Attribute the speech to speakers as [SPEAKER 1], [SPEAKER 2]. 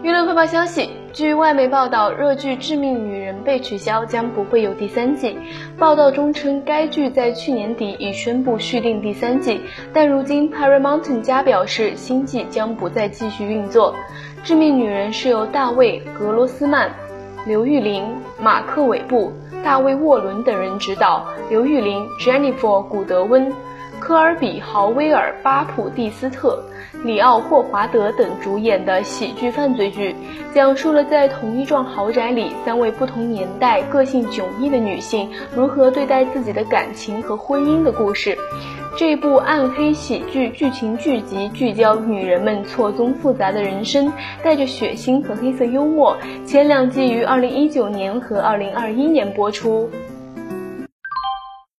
[SPEAKER 1] 娱乐快报消息：据外媒报道，热剧《致命女人》被取消，将不会有第三季。报道中称，该剧在去年底已宣布续订第三季，但如今 Paramount 家表示，新季将不再继续运作。《致命女人》是由大卫·格罗斯曼、刘玉玲、马克·韦布、大卫·沃伦等人执导，刘玉玲、Jennifer ·古德温。科尔比·豪威尔、巴普蒂斯特、里奥·霍华德等主演的喜剧犯罪剧，讲述了在同一幢豪宅里，三位不同年代、个性迥异的女性如何对待自己的感情和婚姻的故事。这部暗黑喜剧剧情剧集聚焦女人们错综复杂的人生，带着血腥和黑色幽默。前两季于二零一九年和二零二一年播出。